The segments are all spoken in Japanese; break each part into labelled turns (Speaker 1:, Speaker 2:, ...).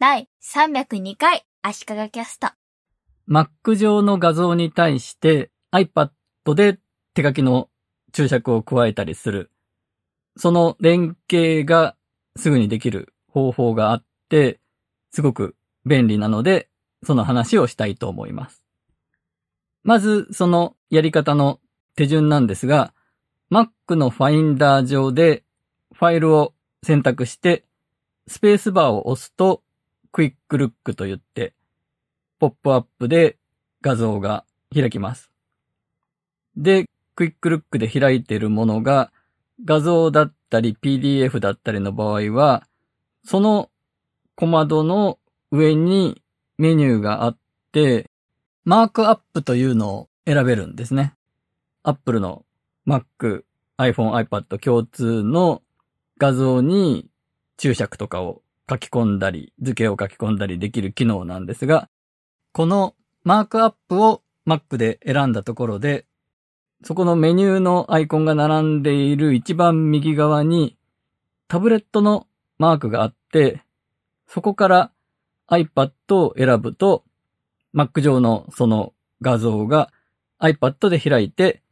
Speaker 1: 第302回足利キャスト。
Speaker 2: Mac 上の画像に対して iPad で手書きの注釈を加えたりする。その連携がすぐにできる方法があって、すごく便利なので、その話をしたいと思います。まず、そのやり方の手順なんですが、Mac のファインダー上でファイルを選択して、スペースバーを押すと、クイックルックと言って、ポップアップで画像が開きます。で、クイックルックで開いているものが画像だったり PDF だったりの場合は、その小窓の上にメニューがあって、マークアップというのを選べるんですね。Apple の Mac、iPhone、iPad 共通の画像に注釈とかを書き込んだり、図形を書き込んだりできる機能なんですが、このマークアップを Mac で選んだところで、そこのメニューのアイコンが並んでいる一番右側にタブレットのマークがあって、そこから iPad を選ぶと Mac 上のその画像が iPad で開いて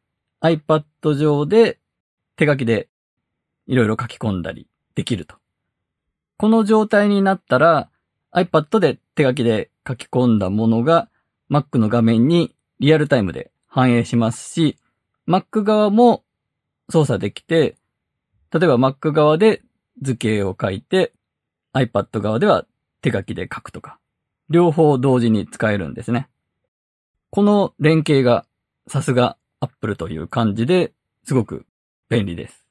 Speaker 2: iPad 上で手書きでいろいろ書き込んだりできると。この状態になったら iPad で手書きで書き込んだものが Mac の画面にリアルタイムで反映しますし、Mac 側も操作できて、例えば Mac 側で図形を書いて、iPad 側では手書きで書くとか、両方同時に使えるんですね。この連携がさすが Apple という感じですごく便利です。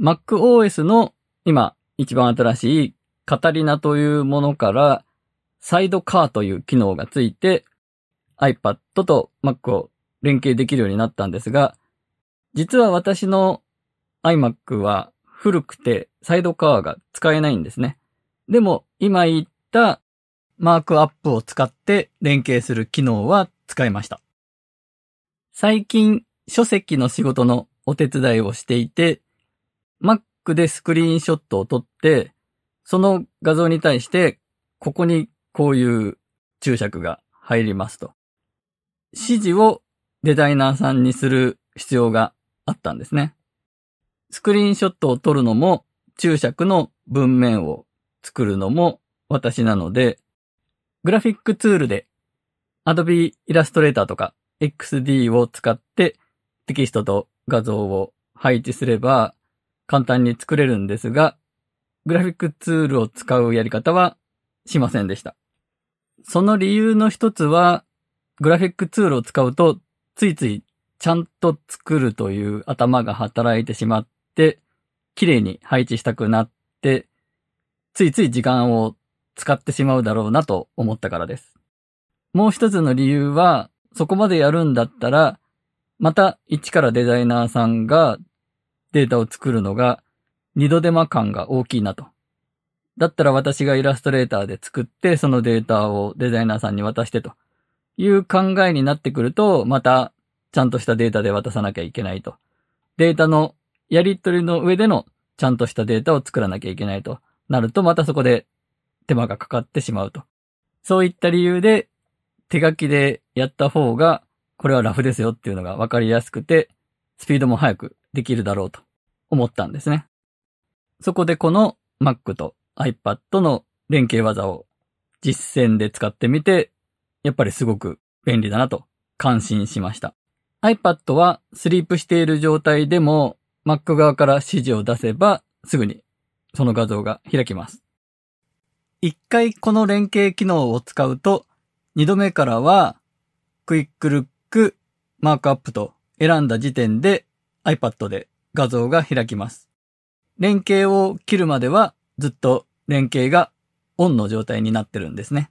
Speaker 2: MacOS の今一番新しいカタリナというものからサイドカーという機能がついて iPad と Mac を連携できるようになったんですが、実は私の iMac は古くてサイドカーが使えないんですね。でも今言ったマークアップを使って連携する機能は使えました。最近書籍の仕事のお手伝いをしていて、Mac Mac でスクリーンショットを撮って、その画像に対して、ここにこういう注釈が入りますと。指示をデザイナーさんにする必要があったんですね。スクリーンショットを撮るのも、注釈の文面を作るのも私なので、グラフィックツールで Adobe Illustrator とか XD を使ってテキストと画像を配置すれば簡単に作れるんですが、グラフィックツールを使うやり方はしませんでした。その理由の一つは、グラフィックツールを使うと、ついついちゃんと作るという頭が働いてしまって、綺麗に配置したくなって、ついつい時間を使ってしまうだろうなと思ったからです。もう一つの理由は、そこまでやるんだったら、また一からデザイナーさんがデータを作るのが二度手間感が大きいなと。だったら私がイラストレーターで作ってそのデータをデザイナーさんに渡してという考えになってくると、またちゃんとしたデータで渡さなきゃいけないと。データのやり取りの上でのちゃんとしたデータを作らなきゃいけないとなると、またそこで手間がかかってしまうと。そういった理由で手書きでやった方がこれはラフですよっていうのが分かりやすくて、スピードも速くできるだろうと思ったんですね。そこでこの Mac と iPad の連携技を実践で使ってみて、やっぱりすごく便利だなと感心しました。iPad はスリープしている状態でも Mac 側から指示を出せばすぐにその画像が開きます。一回この連携機能を使うと、二度目からはクイックルック、マークアップと選んだ時点で iPad で画像が開きます。連携を切るまではずっと連携がオンの状態になってるんですね。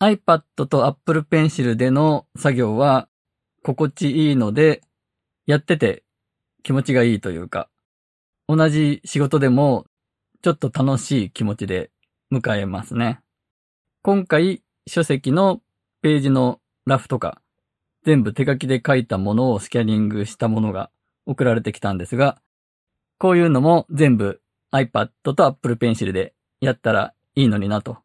Speaker 2: iPad と Apple Pencil での作業は心地いいので、やってて気持ちがいいというか、同じ仕事でもちょっと楽しい気持ちで迎えますね。今回書籍のページのラフとか全部手書きで書いたものをスキャニングしたものが送られてきたんですが、こういうのも全部 iPad と Apple Pencil でやったらいいのになと。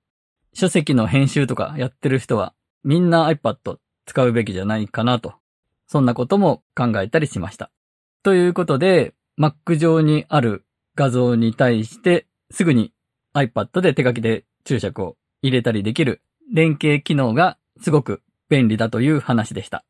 Speaker 2: 書籍の編集とかやってる人はみんな iPad 使うべきじゃないかなと。そんなことも考えたりしました。ということで、Mac 上にある画像に対してすぐに iPad で手書きで注釈を入れたりできる連携機能がすごく便利だという話でした。